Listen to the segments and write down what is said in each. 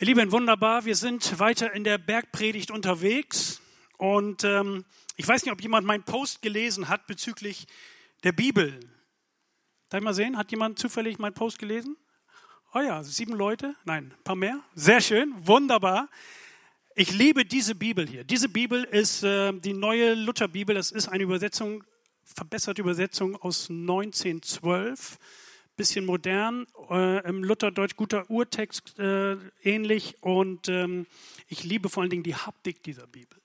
Ihr Lieben, wunderbar. Wir sind weiter in der Bergpredigt unterwegs. Und ähm, ich weiß nicht, ob jemand meinen Post gelesen hat bezüglich der Bibel. Darf ich mal sehen? Hat jemand zufällig meinen Post gelesen? Oh ja, sieben Leute? Nein, ein paar mehr. Sehr schön, wunderbar. Ich liebe diese Bibel hier. Diese Bibel ist äh, die neue Lutherbibel. Das ist eine Übersetzung, verbesserte Übersetzung aus 1912 bisschen modern, äh, im Lutherdeutsch guter Urtext äh, ähnlich und ähm, ich liebe vor allen Dingen die Haptik dieser Bibel.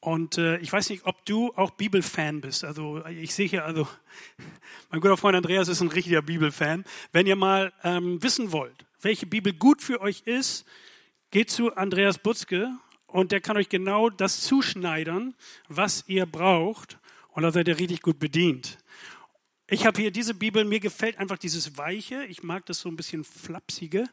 Und äh, ich weiß nicht, ob du auch Bibelfan bist. Also ich sehe hier, also mein guter Freund Andreas ist ein richtiger Bibelfan. Wenn ihr mal ähm, wissen wollt, welche Bibel gut für euch ist, geht zu Andreas Butzke und der kann euch genau das zuschneidern, was ihr braucht. Und da seid ihr richtig gut bedient. Ich habe hier diese Bibel, mir gefällt einfach dieses Weiche, ich mag das so ein bisschen flapsige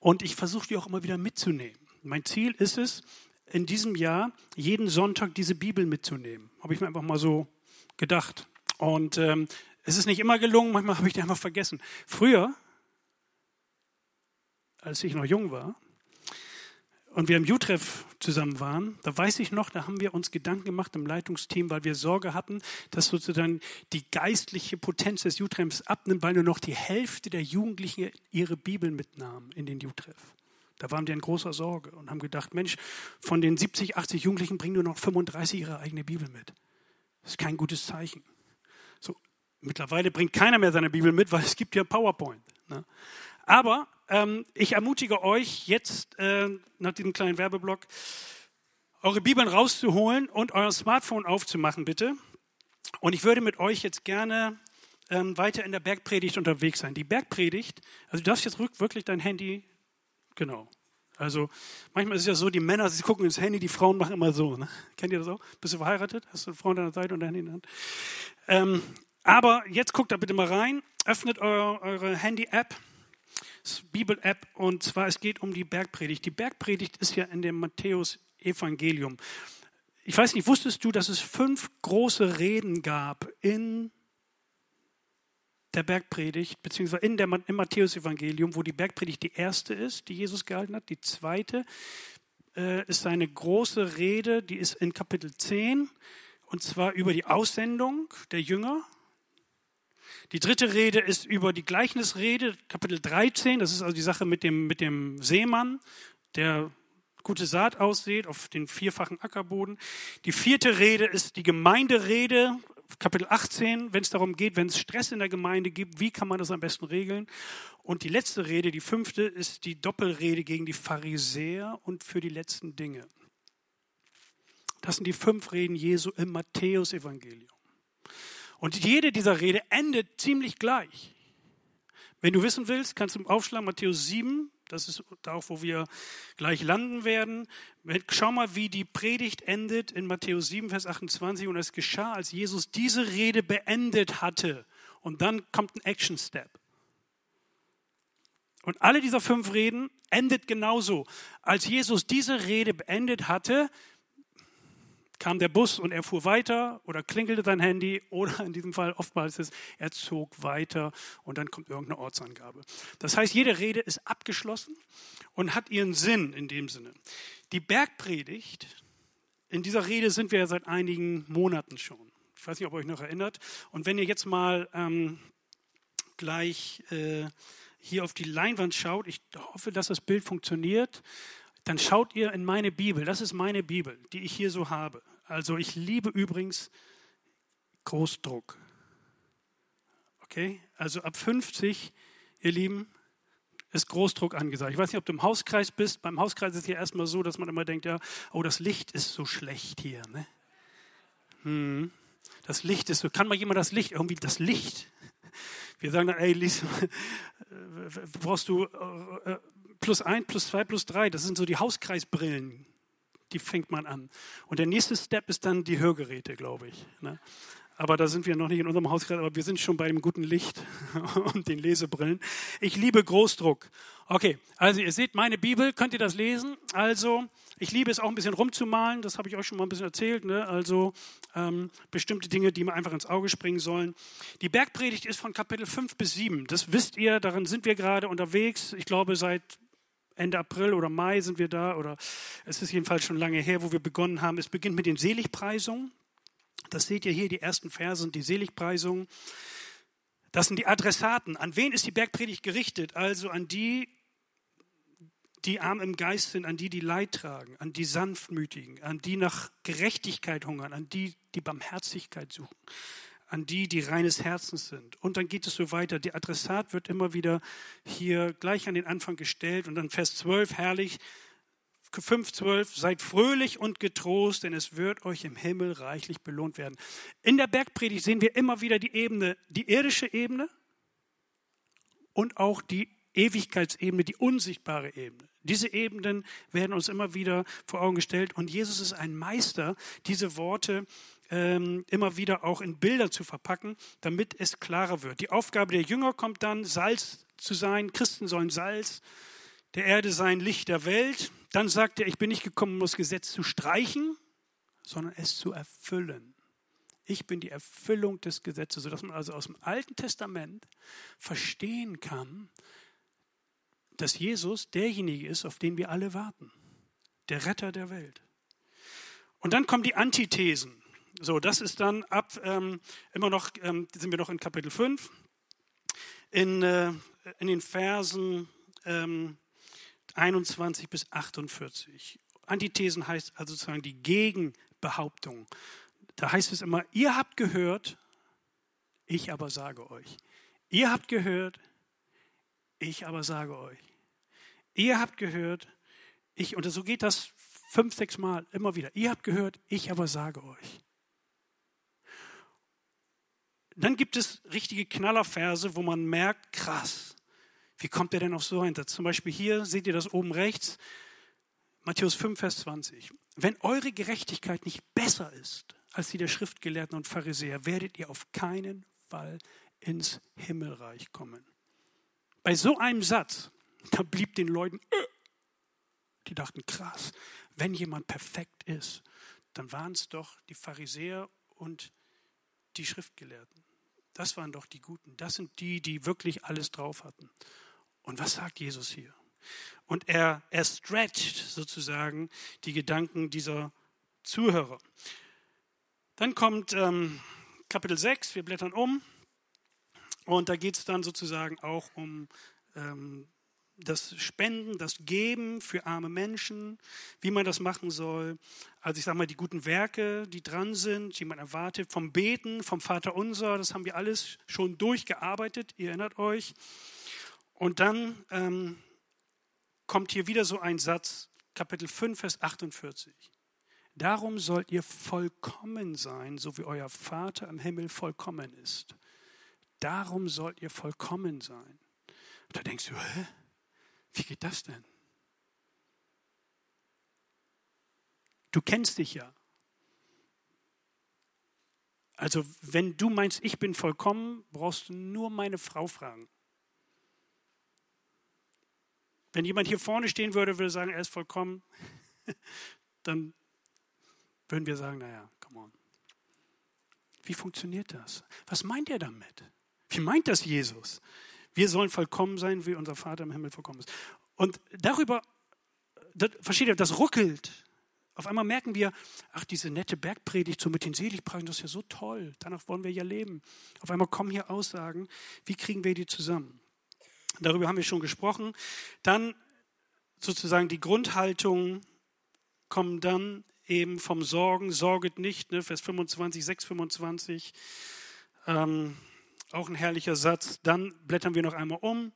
und ich versuche die auch immer wieder mitzunehmen. Mein Ziel ist es, in diesem Jahr jeden Sonntag diese Bibel mitzunehmen. Habe ich mir einfach mal so gedacht. Und ähm, es ist nicht immer gelungen, manchmal habe ich die einfach vergessen. Früher, als ich noch jung war, und wir im Utreff zusammen waren, da weiß ich noch, da haben wir uns Gedanken gemacht im Leitungsteam, weil wir Sorge hatten, dass sozusagen die geistliche Potenz des Utreffs abnimmt, weil nur noch die Hälfte der Jugendlichen ihre Bibel mitnahmen in den Utreff. Da waren wir in großer Sorge und haben gedacht, Mensch, von den 70, 80 Jugendlichen bringen nur noch 35 ihre eigene Bibel mit. Das ist kein gutes Zeichen. So, mittlerweile bringt keiner mehr seine Bibel mit, weil es gibt ja PowerPoint. Ne? Aber ähm, ich ermutige euch jetzt äh, nach diesem kleinen Werbeblock, eure Bibeln rauszuholen und euer Smartphone aufzumachen, bitte. Und ich würde mit euch jetzt gerne ähm, weiter in der Bergpredigt unterwegs sein. Die Bergpredigt, also du darfst jetzt wirklich dein Handy, genau. Also manchmal ist es ja so, die Männer, sie gucken ins Handy, die Frauen machen immer so. Ne? Kennt ihr das auch? Bist du verheiratet? Hast du eine Frau an deiner Seite und dein Handy in der Hand? Ähm, aber jetzt guckt da bitte mal rein, öffnet eure, eure Handy-App Bibel-App und zwar es geht um die Bergpredigt. Die Bergpredigt ist ja in dem Matthäus-Evangelium. Ich weiß nicht, wusstest du, dass es fünf große Reden gab in der Bergpredigt, beziehungsweise in der, im Matthäus-Evangelium, wo die Bergpredigt die erste ist, die Jesus gehalten hat. Die zweite äh, ist seine große Rede, die ist in Kapitel 10, und zwar über die Aussendung der Jünger. Die dritte Rede ist über die Gleichnisrede, Kapitel 13. Das ist also die Sache mit dem, mit dem Seemann, der gute Saat aussät auf den vierfachen Ackerboden. Die vierte Rede ist die Gemeinderede, Kapitel 18, wenn es darum geht, wenn es Stress in der Gemeinde gibt, wie kann man das am besten regeln? Und die letzte Rede, die fünfte, ist die Doppelrede gegen die Pharisäer und für die letzten Dinge. Das sind die fünf Reden Jesu im Matthäusevangelium. Und jede dieser Rede endet ziemlich gleich. Wenn du wissen willst, kannst du aufschlagen Matthäus 7, das ist auch, wo wir gleich landen werden. Schau mal, wie die Predigt endet in Matthäus 7, Vers 28. Und es geschah, als Jesus diese Rede beendet hatte. Und dann kommt ein Action-Step. Und alle dieser fünf Reden endet genauso. Als Jesus diese Rede beendet hatte, kam der Bus und er fuhr weiter oder klingelte sein Handy oder in diesem Fall oftmals ist, er zog weiter und dann kommt irgendeine Ortsangabe. Das heißt, jede Rede ist abgeschlossen und hat ihren Sinn in dem Sinne. Die Bergpredigt, in dieser Rede sind wir ja seit einigen Monaten schon. Ich weiß nicht, ob ihr euch noch erinnert. Und wenn ihr jetzt mal ähm, gleich äh, hier auf die Leinwand schaut, ich hoffe, dass das Bild funktioniert dann schaut ihr in meine Bibel. Das ist meine Bibel, die ich hier so habe. Also ich liebe übrigens Großdruck. Okay? Also ab 50, ihr Lieben, ist Großdruck angesagt. Ich weiß nicht, ob du im Hauskreis bist. Beim Hauskreis ist es ja erstmal so, dass man immer denkt, ja, oh, das Licht ist so schlecht hier. Ne? Hm. Das Licht ist so. Kann mal jemand das Licht, irgendwie das Licht? Wir sagen dann, ey, Lies, brauchst du äh, äh plus 1, plus 2, plus 3, das sind so die Hauskreisbrillen, die fängt man an. Und der nächste Step ist dann die Hörgeräte, glaube ich. Ne? Aber da sind wir noch nicht in unserem Hauskreis, aber wir sind schon bei dem guten Licht und den Lesebrillen. Ich liebe Großdruck. Okay, also ihr seht meine Bibel, könnt ihr das lesen? Also, ich liebe es auch ein bisschen rumzumalen, das habe ich euch schon mal ein bisschen erzählt. Ne? Also, ähm, bestimmte Dinge, die mir einfach ins Auge springen sollen. Die Bergpredigt ist von Kapitel 5 bis 7. Das wisst ihr, darin sind wir gerade unterwegs. Ich glaube, seit Ende April oder Mai sind wir da, oder es ist jedenfalls schon lange her, wo wir begonnen haben. Es beginnt mit den Seligpreisungen. Das seht ihr hier, die ersten Verse sind die Seligpreisungen. Das sind die Adressaten. An wen ist die Bergpredigt gerichtet? Also an die, die arm im Geist sind, an die, die Leid tragen, an die Sanftmütigen, an die nach Gerechtigkeit hungern, an die, die Barmherzigkeit suchen, an die, die reines Herzens sind. Und dann geht es so weiter. Der Adressat wird immer wieder hier gleich an den Anfang gestellt und dann Vers 12, herrlich, 5,12, seid fröhlich und getrost, denn es wird euch im Himmel reichlich belohnt werden. In der Bergpredigt sehen wir immer wieder die Ebene, die irdische Ebene und auch die Ewigkeitsebene, die unsichtbare Ebene. Diese Ebenen werden uns immer wieder vor Augen gestellt und Jesus ist ein Meister, diese Worte ähm, immer wieder auch in Bilder zu verpacken, damit es klarer wird. Die Aufgabe der Jünger kommt dann, Salz zu sein. Christen sollen Salz der Erde sein, Licht der Welt. Dann sagt er, ich bin nicht gekommen, um das Gesetz zu streichen, sondern es zu erfüllen. Ich bin die Erfüllung des Gesetzes, sodass man also aus dem Alten Testament verstehen kann, dass Jesus derjenige ist, auf den wir alle warten. Der Retter der Welt. Und dann kommen die Antithesen. So, das ist dann ab, ähm, immer noch, ähm, sind wir noch in Kapitel 5, in, äh, in den Versen ähm, 21 bis 48. Antithesen heißt also sozusagen die Gegenbehauptung. Da heißt es immer, ihr habt gehört, ich aber sage euch. Ihr habt gehört, ich aber sage euch. Ihr habt gehört, ich, und so geht das fünf, sechs Mal immer wieder. Ihr habt gehört, ich aber sage euch. Dann gibt es richtige Knallerverse, wo man merkt, krass, wie kommt er denn auf so einen Satz? Zum Beispiel hier seht ihr das oben rechts, Matthäus 5, Vers 20. Wenn eure Gerechtigkeit nicht besser ist als die der Schriftgelehrten und Pharisäer, werdet ihr auf keinen Fall ins Himmelreich kommen. Bei so einem Satz, da blieb den Leuten, äh, die dachten, krass, wenn jemand perfekt ist, dann waren es doch die Pharisäer und die Schriftgelehrten. Das waren doch die Guten. Das sind die, die wirklich alles drauf hatten. Und was sagt Jesus hier? Und er, er stretcht sozusagen die Gedanken dieser Zuhörer. Dann kommt ähm, Kapitel 6, wir blättern um. Und da geht es dann sozusagen auch um ähm, das Spenden, das Geben für arme Menschen, wie man das machen soll. Also ich sage mal, die guten Werke, die dran sind, die man erwartet, vom Beten, vom Vater Unser, das haben wir alles schon durchgearbeitet, ihr erinnert euch. Und dann ähm, kommt hier wieder so ein Satz, Kapitel 5, Vers 48. Darum sollt ihr vollkommen sein, so wie euer Vater im Himmel vollkommen ist. Darum sollt ihr vollkommen sein. Und da denkst du, hä? Wie geht das denn? Du kennst dich ja. Also wenn du meinst, ich bin vollkommen, brauchst du nur meine Frau fragen. Wenn jemand hier vorne stehen würde, würde sagen, er ist vollkommen, dann würden wir sagen, naja, come on. Wie funktioniert das? Was meint er damit? Wie meint das Jesus? Wir sollen vollkommen sein, wie unser Vater im Himmel vollkommen ist. Und darüber, das, versteht ihr, das ruckelt. Auf einmal merken wir, ach, diese nette Bergpredigt so mit den Seligpreisen, das ist ja so toll. Danach wollen wir ja leben. Auf einmal kommen hier Aussagen. Wie kriegen wir die zusammen? Darüber haben wir schon gesprochen. Dann sozusagen die Grundhaltung kommen dann eben vom Sorgen, sorget nicht, ne, Vers 25, 6, 25. Ähm, auch ein herrlicher Satz. Dann blättern wir noch einmal um.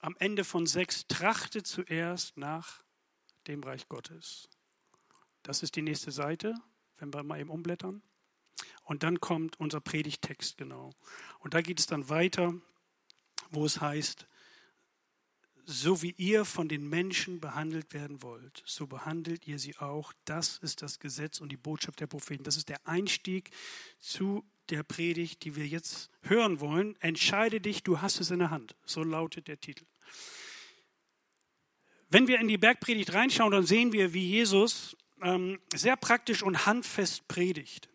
Am Ende von 6, trachtet zuerst nach dem Reich Gottes. Das ist die nächste Seite, wenn wir mal eben umblättern. Und dann kommt unser Predigtext genau. Und da geht es dann weiter wo es heißt, so wie ihr von den Menschen behandelt werden wollt, so behandelt ihr sie auch. Das ist das Gesetz und die Botschaft der Propheten. Das ist der Einstieg zu der Predigt, die wir jetzt hören wollen. Entscheide dich, du hast es in der Hand. So lautet der Titel. Wenn wir in die Bergpredigt reinschauen, dann sehen wir, wie Jesus ähm, sehr praktisch und handfest predigt.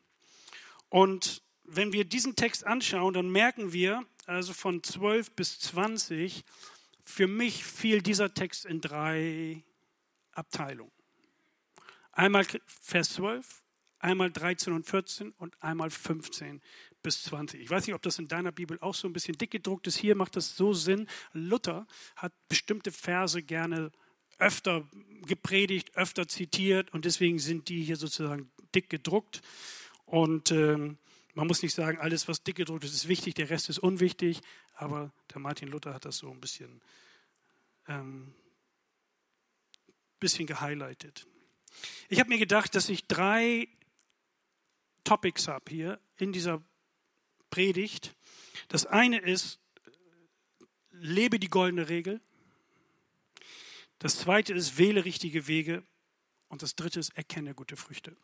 Und wenn wir diesen Text anschauen, dann merken wir, also von 12 bis 20, für mich fiel dieser Text in drei Abteilungen. Einmal Vers 12, einmal 13 und 14 und einmal 15 bis 20. Ich weiß nicht, ob das in deiner Bibel auch so ein bisschen dick gedruckt ist. Hier macht das so Sinn. Luther hat bestimmte Verse gerne öfter gepredigt, öfter zitiert und deswegen sind die hier sozusagen dick gedruckt. Und ähm, man muss nicht sagen, alles, was dick gedruckt ist, ist wichtig, der Rest ist unwichtig, aber der Martin Luther hat das so ein bisschen, ähm, bisschen gehighlightet. Ich habe mir gedacht, dass ich drei Topics habe hier in dieser Predigt. Das eine ist, lebe die goldene Regel. Das zweite ist, wähle richtige Wege. Und das dritte ist, erkenne gute Früchte.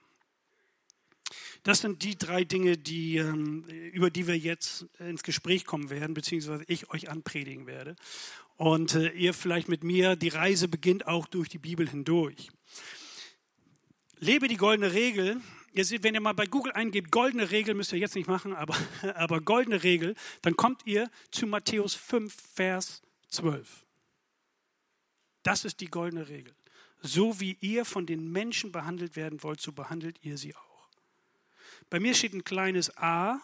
Das sind die drei Dinge, die, ähm, über die wir jetzt ins Gespräch kommen werden, beziehungsweise ich euch anpredigen werde. Und äh, ihr vielleicht mit mir, die Reise beginnt auch durch die Bibel hindurch. Lebe die goldene Regel. Ihr seht, wenn ihr mal bei Google eingebt, goldene Regel, müsst ihr jetzt nicht machen, aber, aber goldene Regel, dann kommt ihr zu Matthäus 5, Vers 12. Das ist die goldene Regel. So wie ihr von den Menschen behandelt werden wollt, so behandelt ihr sie auch. Bei mir steht ein kleines a,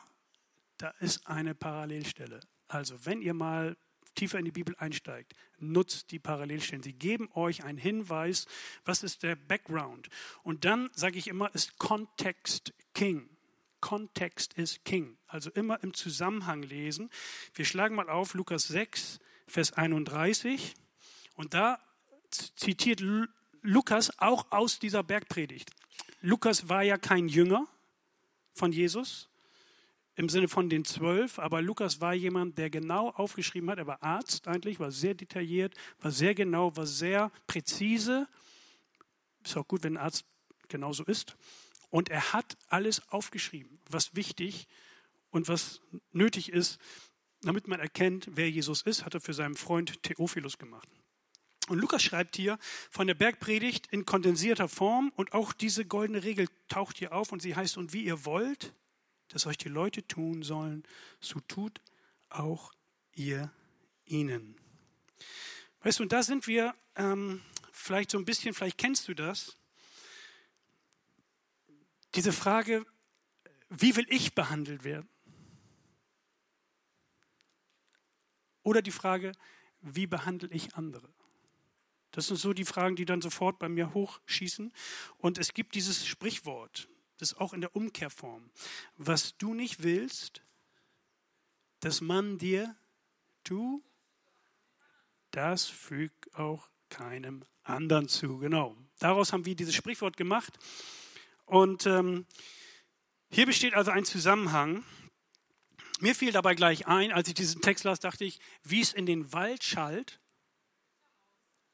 da ist eine Parallelstelle. Also wenn ihr mal tiefer in die Bibel einsteigt, nutzt die Parallelstellen. Sie geben euch einen Hinweis, was ist der Background. Und dann sage ich immer, ist Kontext King. Kontext ist King. Also immer im Zusammenhang lesen. Wir schlagen mal auf Lukas 6, Vers 31. Und da zitiert Lukas auch aus dieser Bergpredigt. Lukas war ja kein Jünger von Jesus, im Sinne von den zwölf, aber Lukas war jemand, der genau aufgeschrieben hat. Er war Arzt eigentlich, war sehr detailliert, war sehr genau, war sehr präzise. Ist auch gut, wenn ein Arzt genauso ist. Und er hat alles aufgeschrieben, was wichtig und was nötig ist, damit man erkennt, wer Jesus ist, hat er für seinen Freund Theophilus gemacht. Und Lukas schreibt hier von der Bergpredigt in kondensierter Form und auch diese goldene Regel taucht hier auf und sie heißt, und wie ihr wollt, dass euch die Leute tun sollen, so tut auch ihr ihnen. Weißt du, und da sind wir ähm, vielleicht so ein bisschen, vielleicht kennst du das, diese Frage, wie will ich behandelt werden? Oder die Frage, wie behandle ich andere? Das sind so die Fragen, die dann sofort bei mir hochschießen. Und es gibt dieses Sprichwort, das ist auch in der Umkehrform. Was du nicht willst, dass man dir tu, das fügt auch keinem anderen zu. Genau. Daraus haben wir dieses Sprichwort gemacht. Und ähm, hier besteht also ein Zusammenhang. Mir fiel dabei gleich ein, als ich diesen Text las, dachte ich, wie es in den Wald schallt,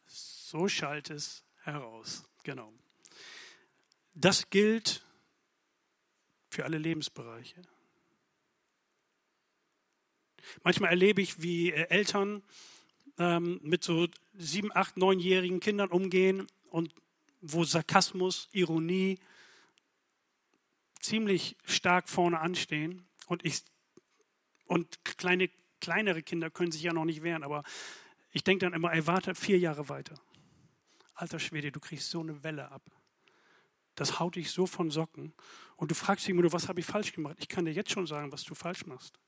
so schallt es heraus. Genau. Das gilt für alle Lebensbereiche. Manchmal erlebe ich, wie äh, Eltern ähm, mit so sieben, acht, neunjährigen Kindern umgehen und wo Sarkasmus, Ironie ziemlich stark vorne anstehen. Und, ich, und kleine, kleinere Kinder können sich ja noch nicht wehren, aber ich denke dann immer, ey, warte vier Jahre weiter. Alter Schwede, du kriegst so eine Welle ab. Das haut dich so von Socken. Und du fragst dich immer, was habe ich falsch gemacht? Ich kann dir jetzt schon sagen, was du falsch machst.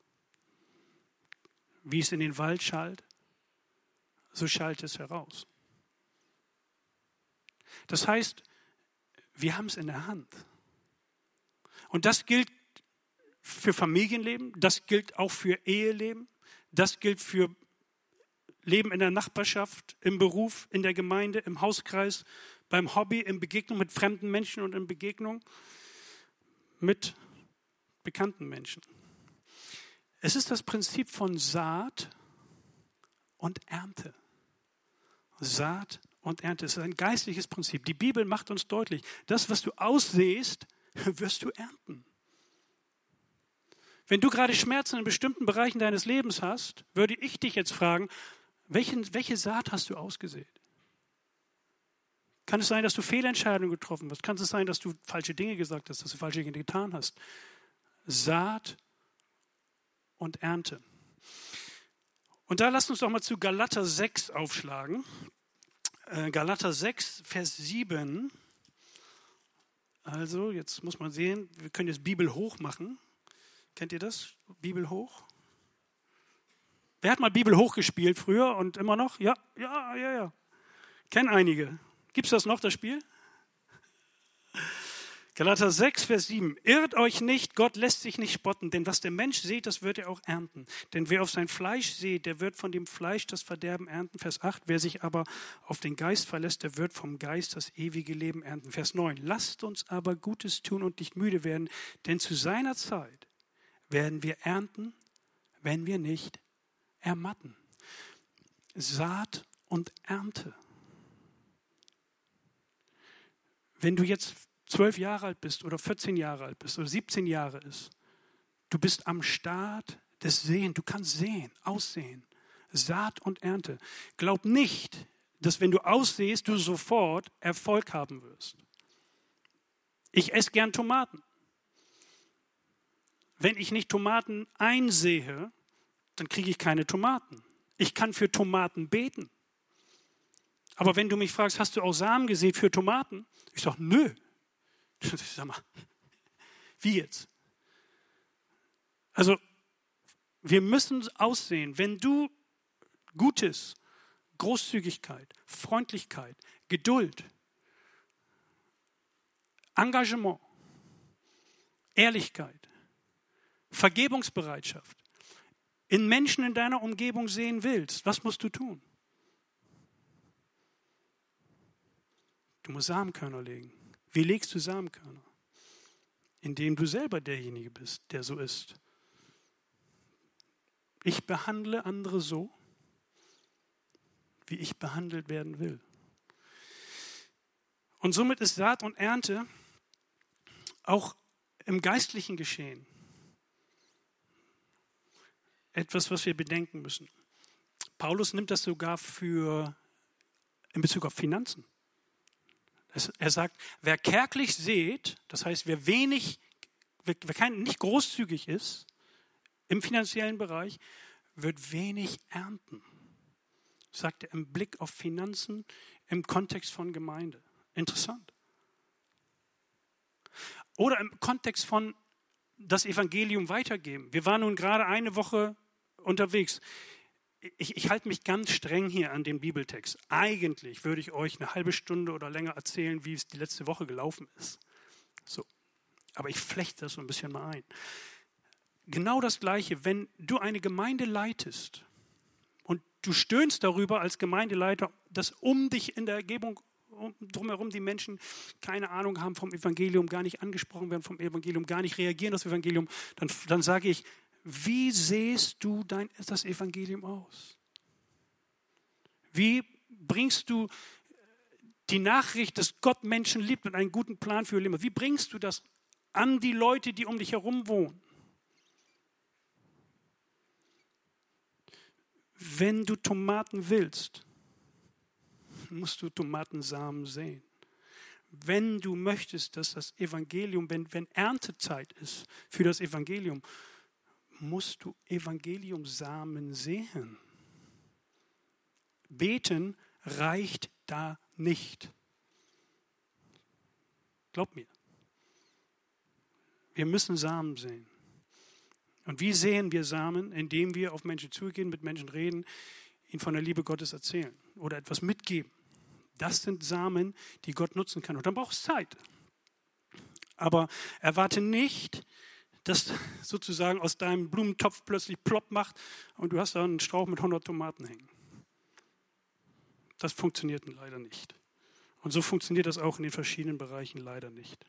Wie es in den Wald schallt, so schallt es heraus. Das heißt, wir haben es in der Hand. Und das gilt für Familienleben, das gilt auch für Eheleben, das gilt für Leben in der Nachbarschaft, im Beruf, in der Gemeinde, im Hauskreis, beim Hobby, in Begegnung mit fremden Menschen und in Begegnung mit bekannten Menschen. Es ist das Prinzip von Saat und Ernte. Saat und Ernte. Es ist ein geistliches Prinzip. Die Bibel macht uns deutlich, das, was du aussehst, wirst du ernten. Wenn du gerade Schmerzen in bestimmten Bereichen deines Lebens hast, würde ich dich jetzt fragen, welchen, welche Saat hast du ausgesät? Kann es sein, dass du Fehlentscheidungen getroffen hast? Kann es sein, dass du falsche Dinge gesagt hast, dass du falsche Dinge getan hast? Saat und Ernte. Und da lasst uns doch mal zu Galater 6 aufschlagen. Äh, Galater 6, Vers 7. Also, jetzt muss man sehen, wir können jetzt Bibel hoch machen. Kennt ihr das? Bibel hoch? Wer hat mal Bibel hoch gespielt früher und immer noch? Ja, ja, ja, ja. Kennen einige. Gibt es das noch, das Spiel? Galater 6, Vers 7. Irrt euch nicht, Gott lässt sich nicht spotten, denn was der Mensch sieht, das wird er auch ernten. Denn wer auf sein Fleisch sieht, der wird von dem Fleisch das Verderben ernten. Vers 8. Wer sich aber auf den Geist verlässt, der wird vom Geist das ewige Leben ernten. Vers 9. Lasst uns aber Gutes tun und nicht müde werden, denn zu seiner Zeit werden wir ernten, wenn wir nicht ermatten. Saat und Ernte. Wenn du jetzt zwölf Jahre alt bist oder 14 Jahre alt bist oder 17 Jahre ist, du bist am Start des Sehen. Du kannst sehen, aussehen. Saat und Ernte. Glaub nicht, dass wenn du aussehst, du sofort Erfolg haben wirst. Ich esse gern Tomaten. Wenn ich nicht Tomaten einsehe, dann kriege ich keine Tomaten. Ich kann für Tomaten beten. Aber wenn du mich fragst, hast du auch Samen gesät für Tomaten? Ich sage, nö. Ich sag mal, wie jetzt? Also, wir müssen aussehen, wenn du Gutes, Großzügigkeit, Freundlichkeit, Geduld, Engagement, Ehrlichkeit, Vergebungsbereitschaft in Menschen in deiner Umgebung sehen willst, was musst du tun? Du musst Samenkörner legen. Wie legst du Samenkörner? Indem du selber derjenige bist, der so ist. Ich behandle andere so, wie ich behandelt werden will. Und somit ist Saat und Ernte auch im geistlichen Geschehen etwas, was wir bedenken müssen. Paulus nimmt das sogar für in Bezug auf Finanzen. Er sagt, wer kärglich sät, das heißt, wer wenig, wer kein, nicht großzügig ist im finanziellen Bereich, wird wenig ernten. Sagt er im Blick auf Finanzen im Kontext von Gemeinde. Interessant. Oder im Kontext von das Evangelium weitergeben. Wir waren nun gerade eine Woche unterwegs ich, ich halte mich ganz streng hier an den Bibeltext. Eigentlich würde ich euch eine halbe Stunde oder länger erzählen, wie es die letzte Woche gelaufen ist. So. Aber ich flechte das so ein bisschen mal ein. Genau das Gleiche, wenn du eine Gemeinde leitest und du stöhnst darüber als Gemeindeleiter, dass um dich in der Ergebung drumherum die Menschen keine Ahnung haben vom Evangelium, gar nicht angesprochen werden vom Evangelium, gar nicht reagieren auf das Evangelium, dann, dann sage ich, wie siehst du dein, das Evangelium aus? Wie bringst du die Nachricht, dass Gott Menschen liebt und einen guten Plan für ihr Leben? Wie bringst du das an die Leute, die um dich herum wohnen? Wenn du Tomaten willst, musst du Tomatensamen sehen. Wenn du möchtest, dass das Evangelium, wenn, wenn Erntezeit ist für das Evangelium, musst du Evangeliumsamen sehen. Beten reicht da nicht. Glaub mir. Wir müssen Samen sehen. Und wie sehen wir Samen? Indem wir auf Menschen zugehen, mit Menschen reden, ihnen von der Liebe Gottes erzählen oder etwas mitgeben. Das sind Samen, die Gott nutzen kann. Und dann braucht es Zeit. Aber erwarte nicht, das sozusagen aus deinem Blumentopf plötzlich plopp macht und du hast da einen Strauch mit 100 Tomaten hängen. Das funktioniert leider nicht. Und so funktioniert das auch in den verschiedenen Bereichen leider nicht.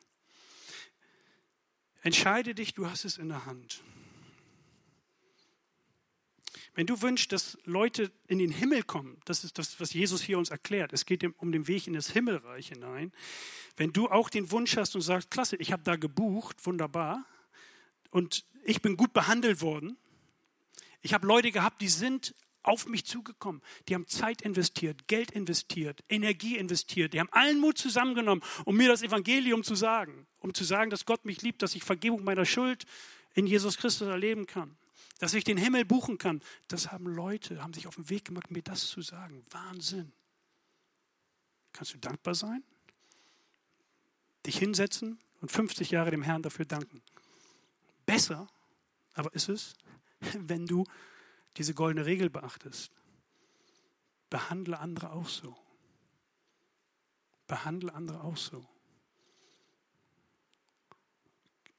Entscheide dich, du hast es in der Hand. Wenn du wünschst, dass Leute in den Himmel kommen, das ist das, was Jesus hier uns erklärt. Es geht um den Weg in das Himmelreich hinein. Wenn du auch den Wunsch hast und sagst, klasse, ich habe da gebucht, wunderbar, und ich bin gut behandelt worden. Ich habe Leute gehabt, die sind auf mich zugekommen. Die haben Zeit investiert, Geld investiert, Energie investiert. Die haben allen Mut zusammengenommen, um mir das Evangelium zu sagen. Um zu sagen, dass Gott mich liebt, dass ich Vergebung meiner Schuld in Jesus Christus erleben kann. dass ich den Himmel buchen kann. Das haben Leute, haben sich auf den Weg gemacht, mir das zu sagen. Wahnsinn. Kannst du dankbar sein? Dich hinsetzen und 50 Jahre dem Herrn dafür danken. Besser, aber ist es, wenn du diese goldene Regel beachtest. Behandle andere auch so. Behandle andere auch so.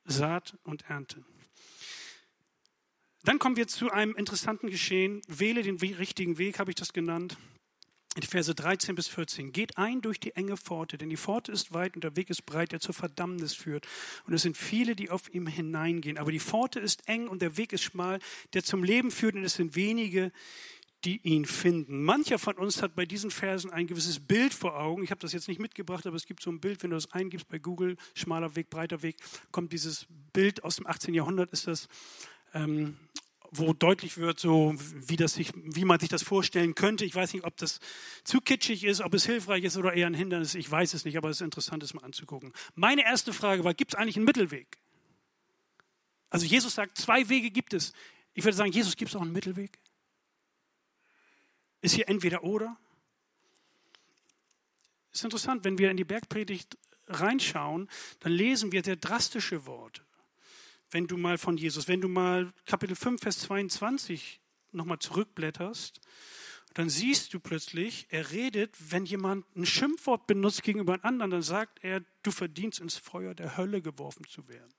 Saat und Ernte. Dann kommen wir zu einem interessanten Geschehen. Wähle den richtigen Weg, habe ich das genannt. In Verse 13 bis 14. Geht ein durch die enge Pforte, denn die Pforte ist weit und der Weg ist breit, der zur Verdammnis führt. Und es sind viele, die auf ihm hineingehen. Aber die Pforte ist eng und der Weg ist schmal, der zum Leben führt. Und es sind wenige, die ihn finden. Mancher von uns hat bei diesen Versen ein gewisses Bild vor Augen. Ich habe das jetzt nicht mitgebracht, aber es gibt so ein Bild, wenn du das eingibst bei Google, schmaler Weg, breiter Weg, kommt dieses Bild aus dem 18. Jahrhundert, ist das, ähm, wo deutlich wird, so wie, das sich, wie man sich das vorstellen könnte. Ich weiß nicht, ob das zu kitschig ist, ob es hilfreich ist oder eher ein Hindernis. Ich weiß es nicht, aber es ist interessant, es mal anzugucken. Meine erste Frage war, gibt es eigentlich einen Mittelweg? Also Jesus sagt, zwei Wege gibt es. Ich würde sagen, Jesus, gibt es auch einen Mittelweg? Ist hier entweder oder? Ist interessant, wenn wir in die Bergpredigt reinschauen, dann lesen wir sehr drastische Worte. Wenn du mal von Jesus, wenn du mal Kapitel 5, Vers 22 nochmal zurückblätterst, dann siehst du plötzlich, er redet, wenn jemand ein Schimpfwort benutzt gegenüber einem anderen, dann sagt er, du verdienst ins Feuer der Hölle geworfen zu werden.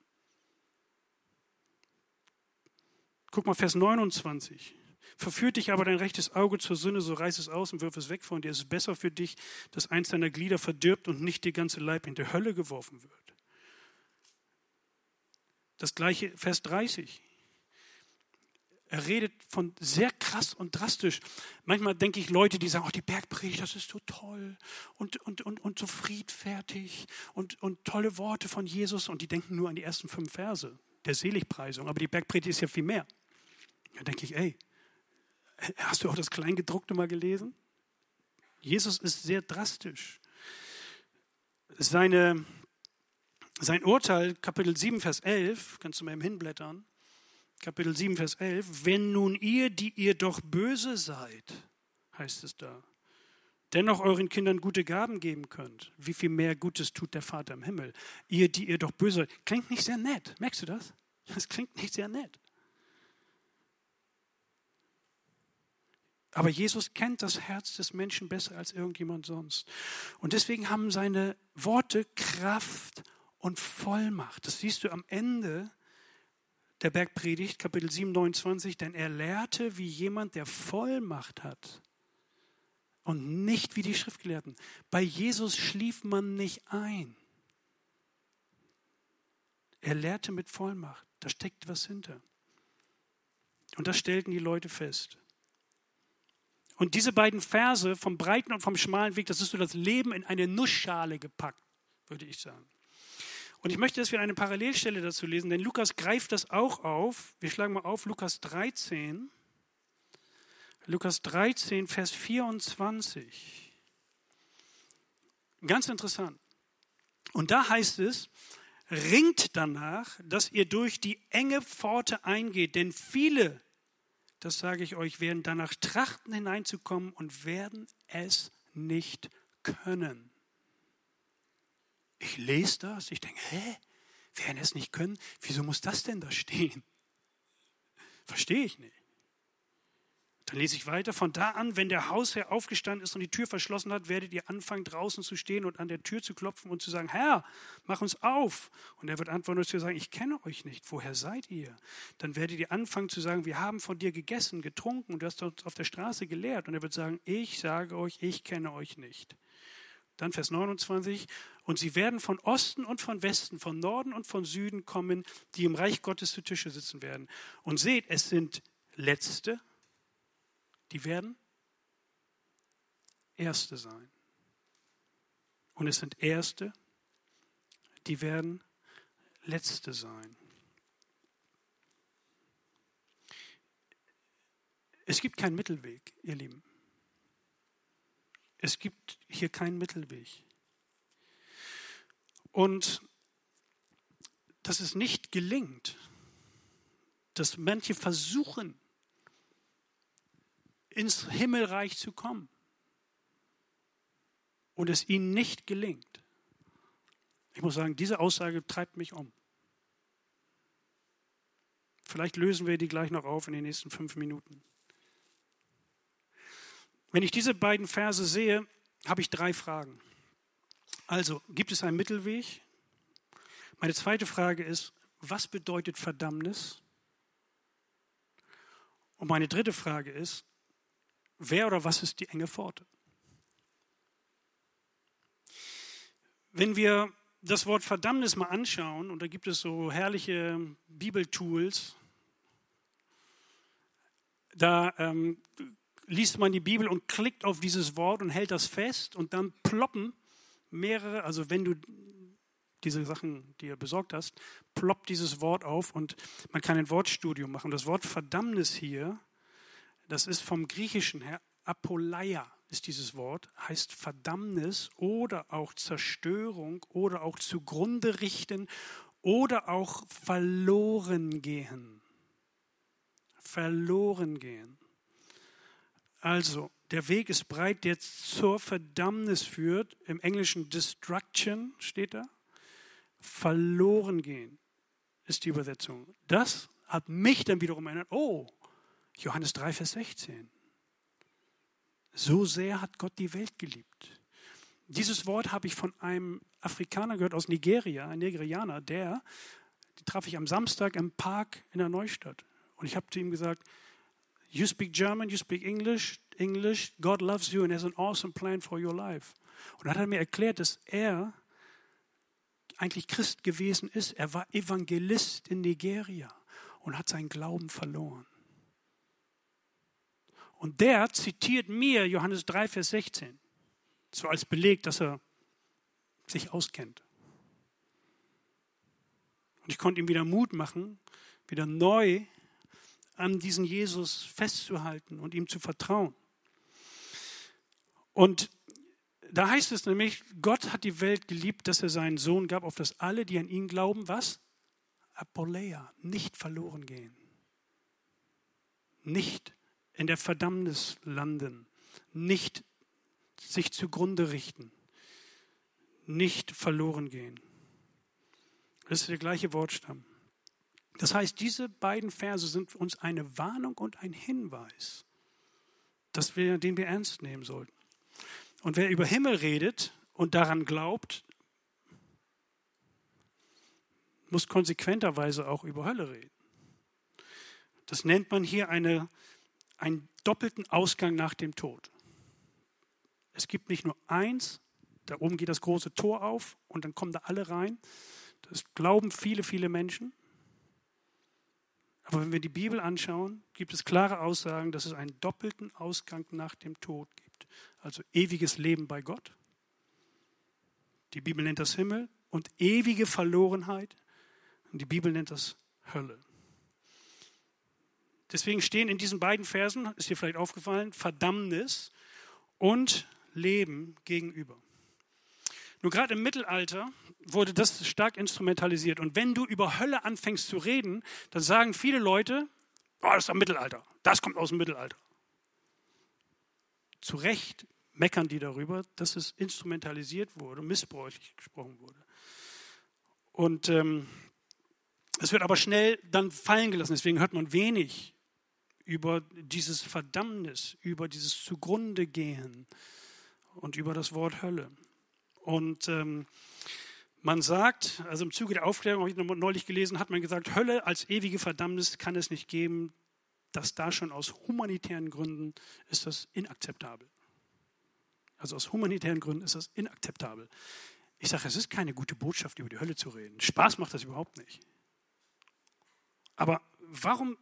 Guck mal, Vers 29. Verführt dich aber dein rechtes Auge zur Sünde, so reiß es aus und wirf es weg von dir. Es ist besser für dich, dass eins deiner Glieder verdirbt und nicht die ganze Leib in die Hölle geworfen wird. Das gleiche Vers 30. Er redet von sehr krass und drastisch. Manchmal denke ich Leute, die sagen, oh, die Bergpredigt, das ist so toll und, und, und, und so friedfertig und, und tolle Worte von Jesus und die denken nur an die ersten fünf Verse der Seligpreisung. Aber die Bergpredigt ist ja viel mehr. Da denke ich, ey, Hast du auch das Kleingedruckte mal gelesen? Jesus ist sehr drastisch. Seine, sein Urteil, Kapitel 7, Vers 11, kannst du mal eben hinblättern. Kapitel 7, Vers 11. Wenn nun ihr, die ihr doch böse seid, heißt es da, dennoch euren Kindern gute Gaben geben könnt, wie viel mehr Gutes tut der Vater im Himmel? Ihr, die ihr doch böse seid. Klingt nicht sehr nett. Merkst du das? Das klingt nicht sehr nett. Aber Jesus kennt das Herz des Menschen besser als irgendjemand sonst. Und deswegen haben seine Worte Kraft und Vollmacht. Das siehst du am Ende der Bergpredigt, Kapitel 7, 29. Denn er lehrte wie jemand, der Vollmacht hat. Und nicht wie die Schriftgelehrten. Bei Jesus schlief man nicht ein. Er lehrte mit Vollmacht. Da steckt was hinter. Und das stellten die Leute fest. Und diese beiden Verse vom breiten und vom schmalen Weg, das ist so das Leben in eine Nussschale gepackt, würde ich sagen. Und ich möchte, dass wir eine Parallelstelle dazu lesen, denn Lukas greift das auch auf. Wir schlagen mal auf Lukas 13. Lukas 13, Vers 24. Ganz interessant. Und da heißt es, ringt danach, dass ihr durch die enge Pforte eingeht, denn viele das sage ich euch, werden danach trachten hineinzukommen und werden es nicht können. Ich lese das, ich denke, hä, werden es nicht können? Wieso muss das denn da stehen? Verstehe ich nicht. Dann lese ich weiter. Von da an, wenn der Hausherr aufgestanden ist und die Tür verschlossen hat, werdet ihr anfangen, draußen zu stehen und an der Tür zu klopfen und zu sagen, Herr, mach uns auf. Und er wird antworten und zu sagen, ich kenne euch nicht. Woher seid ihr? Dann werdet ihr anfangen zu sagen, wir haben von dir gegessen, getrunken und du hast uns auf der Straße gelehrt. Und er wird sagen, ich sage euch, ich kenne euch nicht. Dann Vers 29. Und sie werden von Osten und von Westen, von Norden und von Süden kommen, die im Reich Gottes zu Tische sitzen werden. Und seht, es sind Letzte die werden Erste sein. Und es sind Erste, die werden Letzte sein. Es gibt keinen Mittelweg, ihr Lieben. Es gibt hier keinen Mittelweg. Und dass es nicht gelingt, dass manche versuchen, ins Himmelreich zu kommen und es ihnen nicht gelingt. Ich muss sagen, diese Aussage treibt mich um. Vielleicht lösen wir die gleich noch auf in den nächsten fünf Minuten. Wenn ich diese beiden Verse sehe, habe ich drei Fragen. Also, gibt es einen Mittelweg? Meine zweite Frage ist, was bedeutet Verdammnis? Und meine dritte Frage ist, wer oder was ist die enge Pforte? Wenn wir das Wort Verdammnis mal anschauen, und da gibt es so herrliche Bibeltools, da ähm, liest man die Bibel und klickt auf dieses Wort und hält das fest und dann ploppen mehrere, also wenn du diese Sachen dir besorgt hast, ploppt dieses Wort auf und man kann ein Wortstudium machen. Das Wort Verdammnis hier, das ist vom Griechischen her, Apoleia ist dieses Wort, heißt Verdammnis oder auch Zerstörung oder auch zugrunde richten oder auch verloren gehen. Verloren gehen. Also, der Weg ist breit, der zur Verdammnis führt. Im Englischen Destruction steht da. Verloren gehen ist die Übersetzung. Das hat mich dann wiederum erinnert. Oh, Johannes 3, Vers 16. So sehr hat Gott die Welt geliebt. Dieses Wort habe ich von einem Afrikaner gehört aus Nigeria, ein Nigerianer, der, die traf ich am Samstag im Park in der Neustadt. Und ich habe zu ihm gesagt, You speak German, you speak English, English, God loves you and has an awesome plan for your life. Und dann hat er mir erklärt, dass er eigentlich Christ gewesen ist. Er war Evangelist in Nigeria und hat seinen Glauben verloren. Und der zitiert mir Johannes 3, Vers 16, so als Beleg, dass er sich auskennt. Und ich konnte ihm wieder Mut machen, wieder neu an diesen Jesus festzuhalten und ihm zu vertrauen. Und da heißt es nämlich, Gott hat die Welt geliebt, dass er seinen Sohn gab, auf dass alle, die an ihn glauben, was? Apoleia, nicht verloren gehen. Nicht in der Verdammnis landen. Nicht sich zugrunde richten. Nicht verloren gehen. Das ist der gleiche Wortstamm. Das heißt, diese beiden Verse sind uns eine Warnung und ein Hinweis, dass wir, den wir ernst nehmen sollten. Und wer über Himmel redet und daran glaubt, muss konsequenterweise auch über Hölle reden. Das nennt man hier eine, einen doppelten Ausgang nach dem Tod. Es gibt nicht nur eins, da oben geht das große Tor auf und dann kommen da alle rein. Das glauben viele, viele Menschen. Aber wenn wir die Bibel anschauen, gibt es klare Aussagen, dass es einen doppelten Ausgang nach dem Tod. Also ewiges Leben bei Gott. Die Bibel nennt das Himmel und ewige Verlorenheit. Und die Bibel nennt das Hölle. Deswegen stehen in diesen beiden Versen, ist dir vielleicht aufgefallen, Verdammnis und Leben gegenüber. Nur gerade im Mittelalter wurde das stark instrumentalisiert. Und wenn du über Hölle anfängst zu reden, dann sagen viele Leute, oh, das ist am Mittelalter, das kommt aus dem Mittelalter. Zu Recht meckern die darüber, dass es instrumentalisiert wurde, missbräuchlich gesprochen wurde. Und ähm, es wird aber schnell dann fallen gelassen. Deswegen hört man wenig über dieses Verdammnis, über dieses Zugrunde gehen und über das Wort Hölle. Und ähm, man sagt, also im Zuge der Aufklärung, habe ich neulich gelesen, hat man gesagt, Hölle als ewige Verdammnis kann es nicht geben. dass da schon aus humanitären Gründen ist das inakzeptabel. Also aus humanitären Gründen ist das inakzeptabel. Ich sage, es ist keine gute Botschaft, über die Hölle zu reden. Spaß macht das überhaupt nicht. Aber warum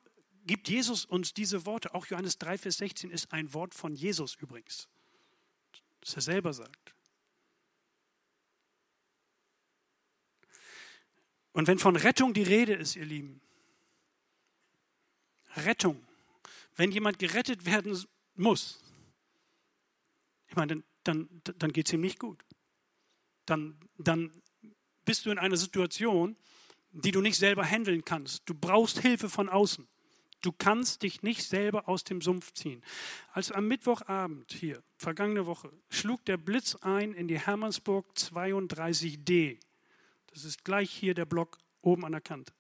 gibt Jesus uns diese Worte? Auch Johannes 3, Vers 16 ist ein Wort von Jesus übrigens, das er selber sagt. Und wenn von Rettung die Rede ist, ihr Lieben, Rettung, wenn jemand gerettet werden muss, ich meine, dann, dann, dann geht es ihm nicht gut. Dann, dann bist du in einer Situation, die du nicht selber handeln kannst. Du brauchst Hilfe von außen. Du kannst dich nicht selber aus dem Sumpf ziehen. Als am Mittwochabend hier, vergangene Woche, schlug der Blitz ein in die Hermannsburg 32D. Das ist gleich hier der Block oben an der Kante.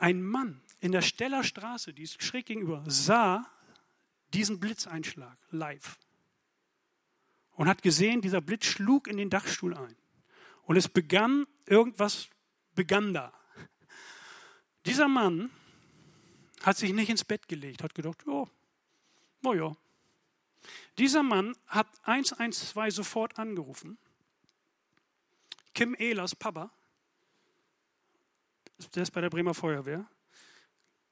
Ein Mann in der Steller Straße, die ist schräg gegenüber, sah diesen Blitzeinschlag live und hat gesehen, dieser Blitz schlug in den Dachstuhl ein. Und es begann, irgendwas begann da. Dieser Mann hat sich nicht ins Bett gelegt, hat gedacht, oh, oh ja. Dieser Mann hat 112 sofort angerufen. Kim Ehlers Papa, der ist bei der Bremer Feuerwehr,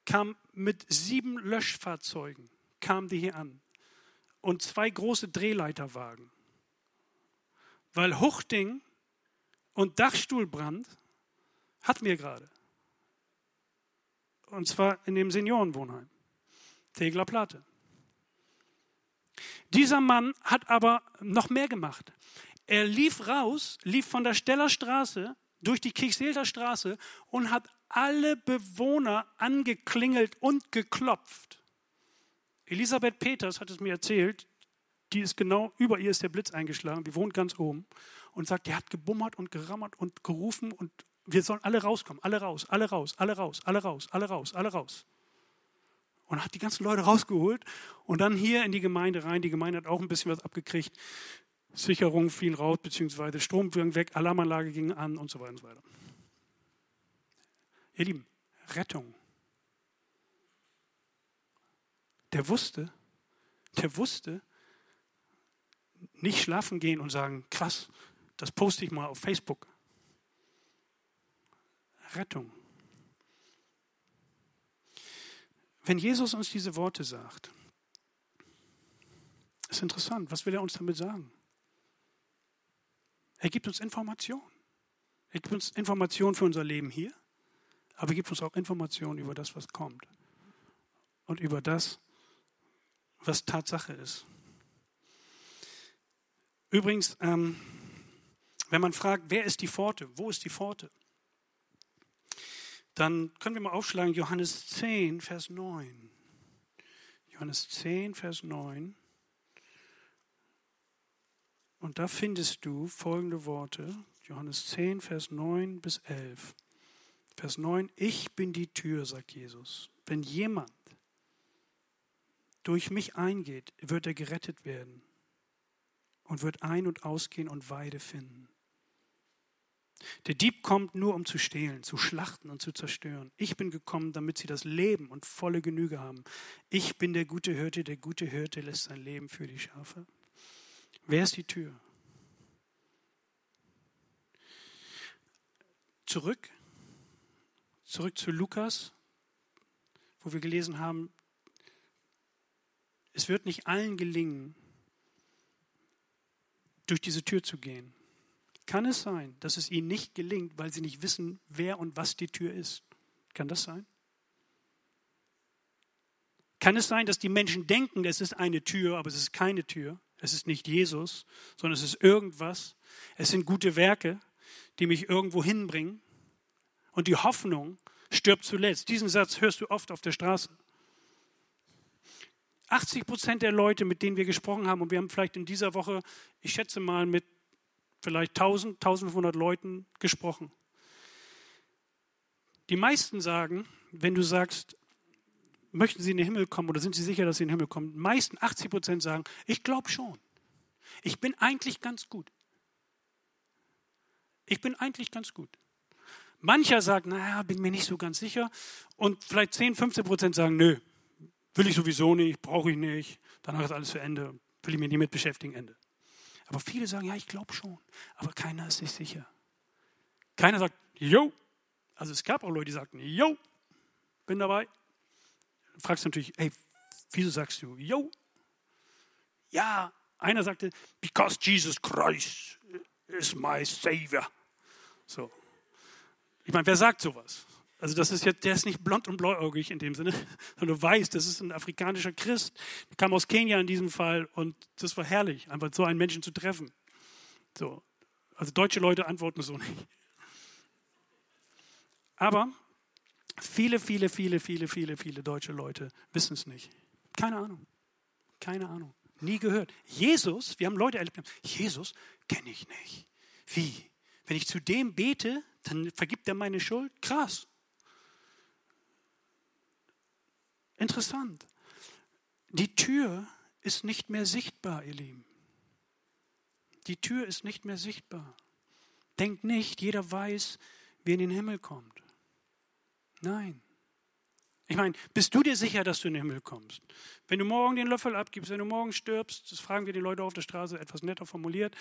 kam mit sieben Löschfahrzeugen, kam die hier an und zwei große Drehleiterwagen. Weil Huchting und Dachstuhlbrand hatten wir gerade. Und zwar in dem Seniorenwohnheim, Tegler Platte. Dieser Mann hat aber noch mehr gemacht. Er lief raus, lief von der Stellerstraße durch die Kirchseelter Straße und hat alle Bewohner angeklingelt und geklopft. Elisabeth Peters hat es mir erzählt, die ist genau, über ihr ist der Blitz eingeschlagen, die wohnt ganz oben und sagt, der hat gebummert und gerammert und gerufen und wir sollen alle rauskommen, alle raus, alle raus, alle raus, alle raus, alle raus, alle raus. Und hat die ganzen Leute rausgeholt und dann hier in die Gemeinde rein. Die Gemeinde hat auch ein bisschen was abgekriegt. Sicherung fiel raus, beziehungsweise Strom ging weg, Alarmanlage ging an und so weiter und so weiter. Ihr Lieben, Rettung. Der wusste, der wusste, nicht schlafen gehen und sagen, krass, das poste ich mal auf Facebook. Rettung. Wenn Jesus uns diese Worte sagt, ist interessant, was will er uns damit sagen? Er gibt uns Informationen. Er gibt uns Informationen für unser Leben hier, aber er gibt uns auch Informationen über das, was kommt und über das, was Tatsache ist. Übrigens, ähm, wenn man fragt, wer ist die Pforte, wo ist die Pforte, dann können wir mal aufschlagen Johannes 10, Vers 9. Johannes 10, Vers 9. Und da findest du folgende Worte. Johannes 10, Vers 9 bis 11. Vers 9, ich bin die Tür, sagt Jesus. Wenn jemand durch mich eingeht, wird er gerettet werden und wird ein- und ausgehen und Weide finden. Der Dieb kommt nur, um zu stehlen, zu schlachten und zu zerstören. Ich bin gekommen, damit sie das Leben und volle Genüge haben. Ich bin der gute Hirte, der gute Hirte lässt sein Leben für die Schafe. Wer ist die Tür? Zurück, zurück zu Lukas, wo wir gelesen haben, es wird nicht allen gelingen, durch diese Tür zu gehen. Kann es sein, dass es ihnen nicht gelingt, weil sie nicht wissen, wer und was die Tür ist? Kann das sein? Kann es sein, dass die Menschen denken, es ist eine Tür, aber es ist keine Tür? Es ist nicht Jesus, sondern es ist irgendwas. Es sind gute Werke, die mich irgendwo hinbringen. Und die Hoffnung stirbt zuletzt. Diesen Satz hörst du oft auf der Straße. 80 Prozent der Leute, mit denen wir gesprochen haben, und wir haben vielleicht in dieser Woche, ich schätze mal, mit vielleicht 1000, 1500 Leuten gesprochen. Die meisten sagen, wenn du sagst, möchten sie in den Himmel kommen oder sind sie sicher, dass sie in den Himmel kommen, die meisten 80 Prozent sagen, ich glaube schon. Ich bin eigentlich ganz gut. Ich bin eigentlich ganz gut. Mancher sagt, naja, bin mir nicht so ganz sicher. Und vielleicht 10, 15 Prozent sagen, nö, will ich sowieso nicht, brauche ich nicht. Danach ist alles zu Ende, will ich mich nicht mit beschäftigen, Ende. Aber viele sagen, ja, ich glaube schon. Aber keiner ist sich sicher. Keiner sagt, yo. Also es gab auch Leute, die sagten, yo, bin dabei. Dann fragst du natürlich, hey, wieso sagst du, yo? Ja, einer sagte, because Jesus Christ is my Savior. So. Ich meine, wer sagt sowas? Also das ist jetzt, der ist nicht blond und blauäugig in dem Sinne, sondern du weißt, das ist ein afrikanischer Christ, der kam aus Kenia in diesem Fall und das war herrlich, einfach so einen Menschen zu treffen. So. Also deutsche Leute antworten so nicht. Aber viele, viele, viele, viele, viele, viele deutsche Leute wissen es nicht. Keine Ahnung. Keine Ahnung. Nie gehört. Jesus, wir haben Leute erlebt, Jesus kenne ich nicht. Wie? Wenn ich zu dem bete, dann vergibt er meine Schuld? Krass. Interessant. Die Tür ist nicht mehr sichtbar, ihr Lieben. Die Tür ist nicht mehr sichtbar. Denkt nicht, jeder weiß, wie in den Himmel kommt. Nein. Ich meine, bist du dir sicher, dass du in den Himmel kommst? Wenn du morgen den Löffel abgibst, wenn du morgen stirbst, das fragen wir die Leute auf der Straße etwas netter formuliert,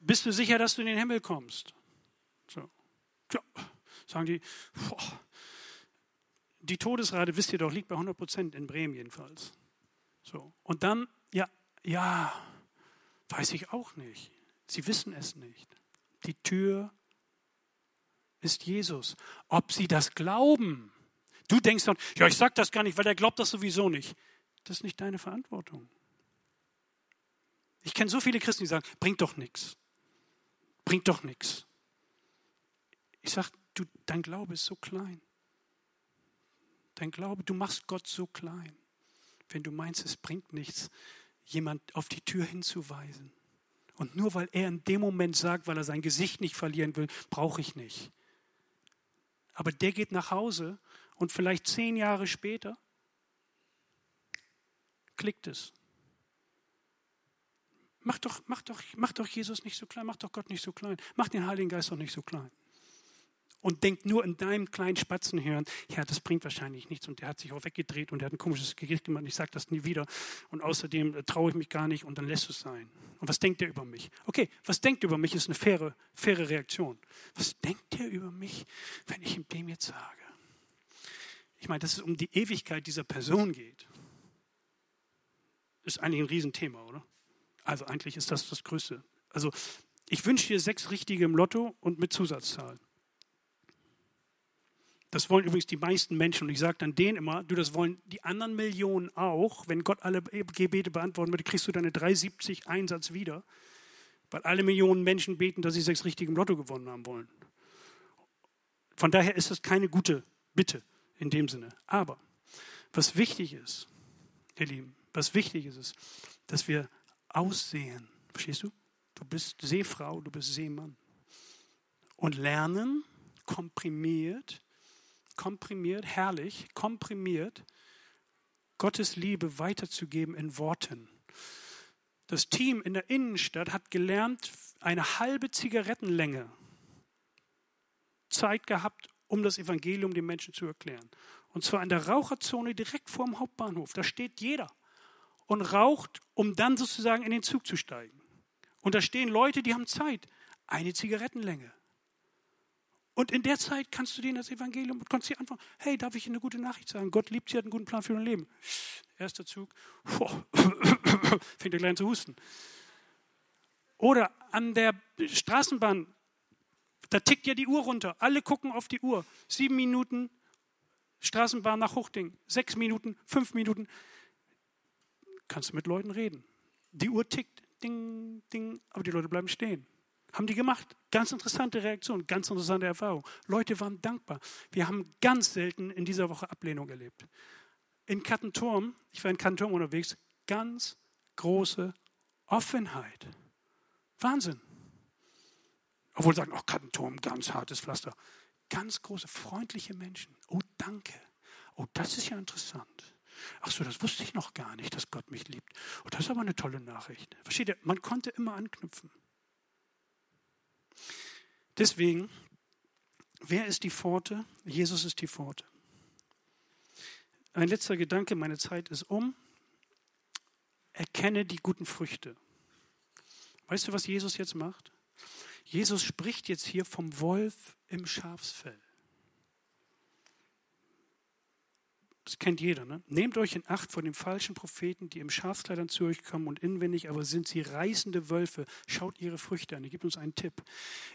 bist du sicher, dass du in den Himmel kommst? So. Ja. Sagen die, boah, die Todesrate, wisst ihr doch, liegt bei 100 Prozent in Bremen jedenfalls. So. Und dann, ja, ja, weiß ich auch nicht. Sie wissen es nicht. Die Tür ist Jesus. Ob sie das glauben. Du denkst dann, ja, ich sag das gar nicht, weil der glaubt das sowieso nicht. Das ist nicht deine Verantwortung. Ich kenne so viele Christen, die sagen, bringt doch nichts. Bringt doch nichts. Ich sage, dein Glaube ist so klein. Dein Glaube, du machst Gott so klein, wenn du meinst, es bringt nichts, jemand auf die Tür hinzuweisen. Und nur weil er in dem Moment sagt, weil er sein Gesicht nicht verlieren will, brauche ich nicht. Aber der geht nach Hause und vielleicht zehn Jahre später klickt es. Mach doch, mach, doch, mach doch Jesus nicht so klein, mach doch Gott nicht so klein, mach den Heiligen Geist doch nicht so klein. Und denk nur in deinem kleinen Spatzenhirn, ja, das bringt wahrscheinlich nichts. Und der hat sich auch weggedreht und der hat ein komisches Gericht gemacht. Ich sage das nie wieder. Und außerdem äh, traue ich mich gar nicht und dann lässt es sein. Und was denkt der über mich? Okay, was denkt er über mich, ist eine faire, faire Reaktion. Was denkt der über mich, wenn ich ihm dem jetzt sage? Ich meine, dass es um die Ewigkeit dieser Person geht, ist eigentlich ein Riesenthema, oder? Also eigentlich ist das das Größte. Also ich wünsche dir sechs richtige im Lotto und mit Zusatzzahl. Das wollen übrigens die meisten Menschen. Und ich sage dann denen immer, du, das wollen die anderen Millionen auch. Wenn Gott alle Gebete beantworten würde, kriegst du deine 370 Einsatz wieder. Weil alle Millionen Menschen beten, dass sie sechs richtige im Lotto gewonnen haben wollen. Von daher ist das keine gute Bitte in dem Sinne. Aber was wichtig ist, ihr Lieben, was wichtig ist, ist, dass wir aussehen. Verstehst du? Du bist Seefrau, du bist Seemann. Und lernen, komprimiert, komprimiert, herrlich, komprimiert, Gottes Liebe weiterzugeben in Worten. Das Team in der Innenstadt hat gelernt, eine halbe Zigarettenlänge Zeit gehabt, um das Evangelium den Menschen zu erklären. Und zwar in der Raucherzone direkt vor dem Hauptbahnhof. Da steht jeder und raucht, um dann sozusagen in den Zug zu steigen. Und da stehen Leute, die haben Zeit. Eine Zigarettenlänge. Und in der Zeit kannst du denen das Evangelium und kannst sie antworten, hey, darf ich Ihnen eine gute Nachricht sagen? Gott liebt sie, hat einen guten Plan für dein Leben. Erster Zug, fängt er gleich an zu husten. Oder an der Straßenbahn, da tickt ja die Uhr runter. Alle gucken auf die Uhr. Sieben Minuten Straßenbahn nach Huchting, sechs Minuten, fünf Minuten kannst du mit Leuten reden. Die Uhr tickt, ding, ding, aber die Leute bleiben stehen. Haben die gemacht. Ganz interessante Reaktion, ganz interessante Erfahrung. Leute waren dankbar. Wir haben ganz selten in dieser Woche Ablehnung erlebt. In Kattenturm, ich war in Kattenturm unterwegs, ganz große Offenheit. Wahnsinn. Obwohl sagen, oh, Kattenturm, ganz hartes Pflaster. Ganz große, freundliche Menschen. Oh, danke. Oh, das ist ja interessant. Ach so, das wusste ich noch gar nicht, dass Gott mich liebt. Oh, das ist aber eine tolle Nachricht. Versteht ihr? Man konnte immer anknüpfen. Deswegen, wer ist die Pforte? Jesus ist die Pforte. Ein letzter Gedanke, meine Zeit ist um. Erkenne die guten Früchte. Weißt du, was Jesus jetzt macht? Jesus spricht jetzt hier vom Wolf im Schafsfell. Das kennt jeder. Ne? Nehmt euch in Acht vor den falschen Propheten, die im Schafskleidern zu euch kommen und inwendig aber sind sie reißende Wölfe. Schaut ihre Früchte an. Er gibt uns einen Tipp.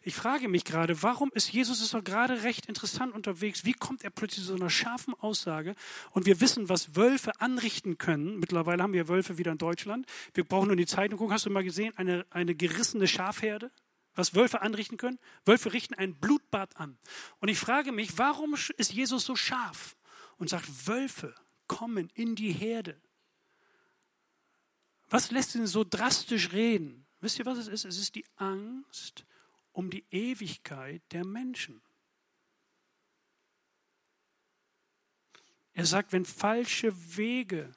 Ich frage mich gerade, warum ist Jesus ist doch gerade recht interessant unterwegs? Wie kommt er plötzlich zu so einer scharfen Aussage? Und wir wissen, was Wölfe anrichten können. Mittlerweile haben wir Wölfe wieder in Deutschland. Wir brauchen nur in die Zeitung gucken. Hast du mal gesehen, eine, eine gerissene Schafherde? was Wölfe anrichten können? Wölfe richten ein Blutbad an. Und ich frage mich, warum ist Jesus so scharf und sagt, Wölfe kommen in die Herde? Was lässt ihn so drastisch reden? Wisst ihr, was es ist? Es ist die Angst um die Ewigkeit der Menschen. Er sagt, wenn falsche Wege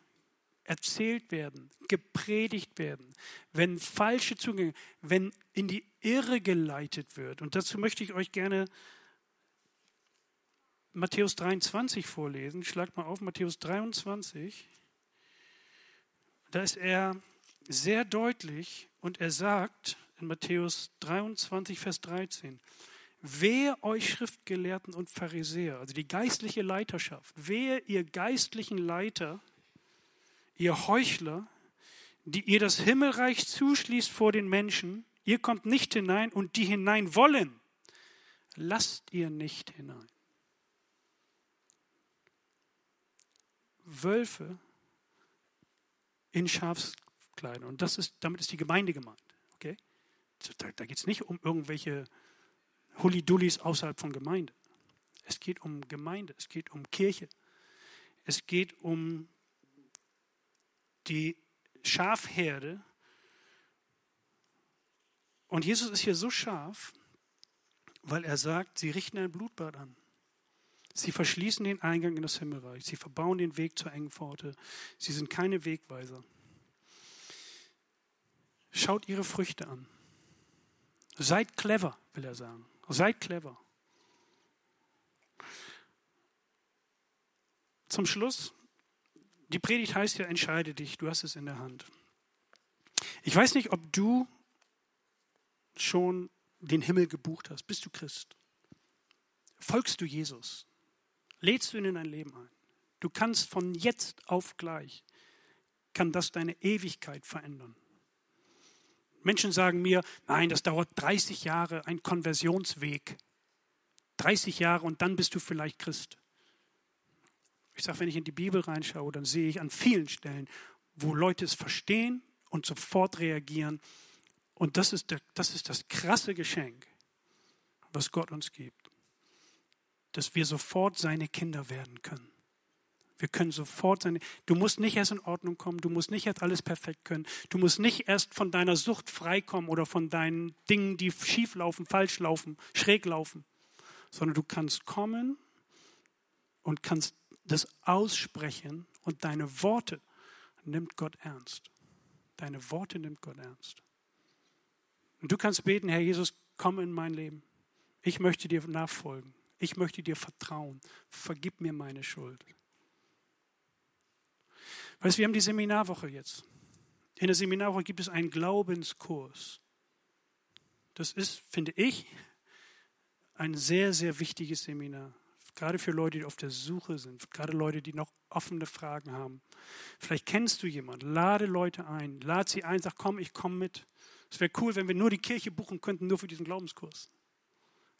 erzählt werden, gepredigt werden, wenn falsche Zugänge, wenn in die Irre geleitet wird. Und dazu möchte ich euch gerne Matthäus 23 vorlesen. Schlagt mal auf Matthäus 23. Da ist er sehr deutlich und er sagt in Matthäus 23, Vers 13, Wehe euch Schriftgelehrten und Pharisäer, also die geistliche Leiterschaft, wehe ihr geistlichen Leiter, ihr Heuchler, die ihr das Himmelreich zuschließt vor den Menschen, ihr kommt nicht hinein und die hinein wollen, lasst ihr nicht hinein. Wölfe in Schafskleidern. Und das ist, damit ist die Gemeinde gemeint. Okay? Da, da geht es nicht um irgendwelche Hulidullis außerhalb von Gemeinde. Es geht um Gemeinde, es geht um Kirche. Es geht um die Schafherde. Und Jesus ist hier so scharf, weil er sagt, sie richten ein Blutbad an. Sie verschließen den Eingang in das Himmelreich. Sie verbauen den Weg zur engen Pforte. Sie sind keine Wegweiser. Schaut ihre Früchte an. Seid clever, will er sagen. Seid clever. Zum Schluss, die Predigt heißt ja, entscheide dich, du hast es in der Hand. Ich weiß nicht, ob du schon den Himmel gebucht hast. Bist du Christ? Folgst du Jesus? Lädst du ihn in dein Leben ein? Du kannst von jetzt auf gleich, kann das deine Ewigkeit verändern. Menschen sagen mir, nein, das dauert 30 Jahre, ein Konversionsweg. 30 Jahre und dann bist du vielleicht Christ. Ich sage, wenn ich in die Bibel reinschaue, dann sehe ich an vielen Stellen, wo Leute es verstehen und sofort reagieren. Und das ist, der, das, ist das krasse Geschenk, was Gott uns gibt, dass wir sofort seine Kinder werden können. Wir können sofort seine. Du musst nicht erst in Ordnung kommen, du musst nicht erst alles perfekt können, du musst nicht erst von deiner Sucht freikommen oder von deinen Dingen, die schief laufen, falsch laufen, schräg laufen, sondern du kannst kommen und kannst das aussprechen und deine Worte nimmt Gott ernst. Deine Worte nimmt Gott ernst. Und du kannst beten, Herr Jesus, komm in mein Leben. Ich möchte dir nachfolgen. Ich möchte dir vertrauen. Vergib mir meine Schuld. Weißt du, wir haben die Seminarwoche jetzt. In der Seminarwoche gibt es einen Glaubenskurs. Das ist, finde ich, ein sehr, sehr wichtiges Seminar. Gerade für Leute, die auf der Suche sind, gerade Leute, die noch offene Fragen haben. Vielleicht kennst du jemanden, lade Leute ein, lade sie ein, sag, komm, ich komme mit. Es wäre cool, wenn wir nur die Kirche buchen könnten, nur für diesen Glaubenskurs.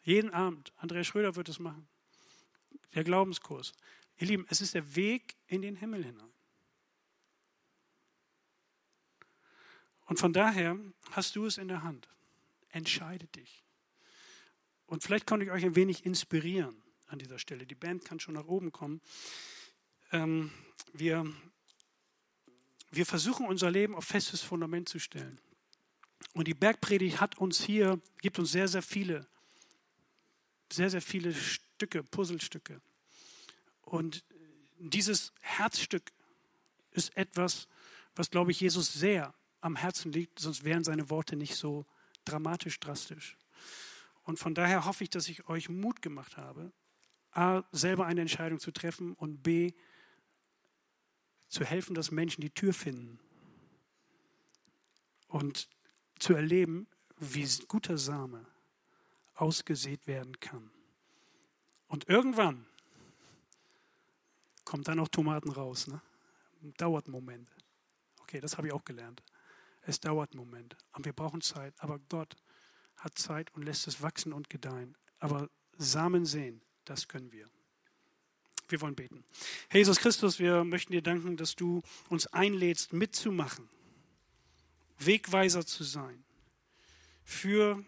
Jeden Abend. Andrea Schröder wird es machen. Der Glaubenskurs. Ihr Lieben, es ist der Weg in den Himmel hinein. Und von daher hast du es in der Hand. Entscheide dich. Und vielleicht konnte ich euch ein wenig inspirieren an dieser Stelle. Die Band kann schon nach oben kommen. Ähm, wir, wir versuchen unser Leben auf festes Fundament zu stellen. Und die Bergpredigt hat uns hier, gibt uns sehr, sehr viele, sehr, sehr viele Stücke, Puzzlestücke. Und dieses Herzstück ist etwas, was, glaube ich, Jesus sehr am Herzen liegt, sonst wären seine Worte nicht so dramatisch drastisch. Und von daher hoffe ich, dass ich euch Mut gemacht habe, A, selber eine Entscheidung zu treffen und B, zu helfen, dass Menschen die Tür finden und zu erleben, wie guter Same ausgesät werden kann. Und irgendwann kommt dann auch Tomaten raus. Ne? Dauert einen Moment. Okay, das habe ich auch gelernt. Es dauert einen Moment, aber wir brauchen Zeit. Aber Gott hat Zeit und lässt es wachsen und gedeihen. Aber Samen sehen, das können wir. Wir wollen beten. Jesus Christus, wir möchten dir danken, dass du uns einlädst, mitzumachen, Wegweiser zu sein für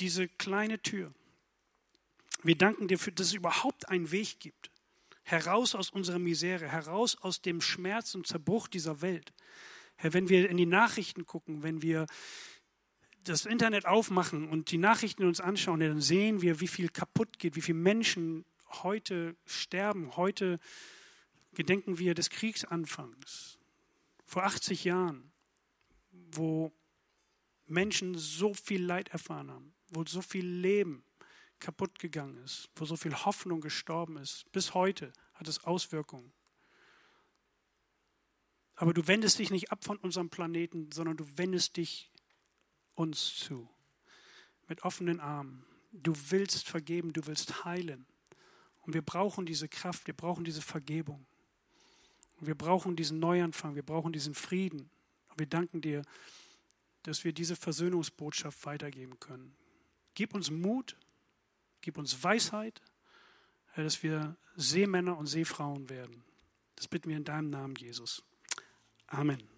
diese kleine Tür. Wir danken dir, für, dass es überhaupt einen Weg gibt. Heraus aus unserer Misere, heraus aus dem Schmerz und Zerbruch dieser Welt. Herr, wenn wir in die Nachrichten gucken, wenn wir das Internet aufmachen und die Nachrichten uns anschauen, dann sehen wir, wie viel kaputt geht, wie viele Menschen heute sterben. Heute gedenken wir des Kriegsanfangs. Vor 80 Jahren, wo Menschen so viel Leid erfahren haben, wo so viel Leben kaputt gegangen ist, wo so viel Hoffnung gestorben ist. Bis heute hat es Auswirkungen. Aber du wendest dich nicht ab von unserem Planeten, sondern du wendest dich uns zu. Mit offenen Armen. Du willst vergeben, du willst heilen. Und wir brauchen diese Kraft, wir brauchen diese Vergebung. Und wir brauchen diesen Neuanfang, wir brauchen diesen Frieden. Und wir danken dir, dass wir diese Versöhnungsbotschaft weitergeben können. Gib uns Mut, gib uns Weisheit, dass wir Seemänner und Seefrauen werden. Das bitten wir in deinem Namen, Jesus. Amen.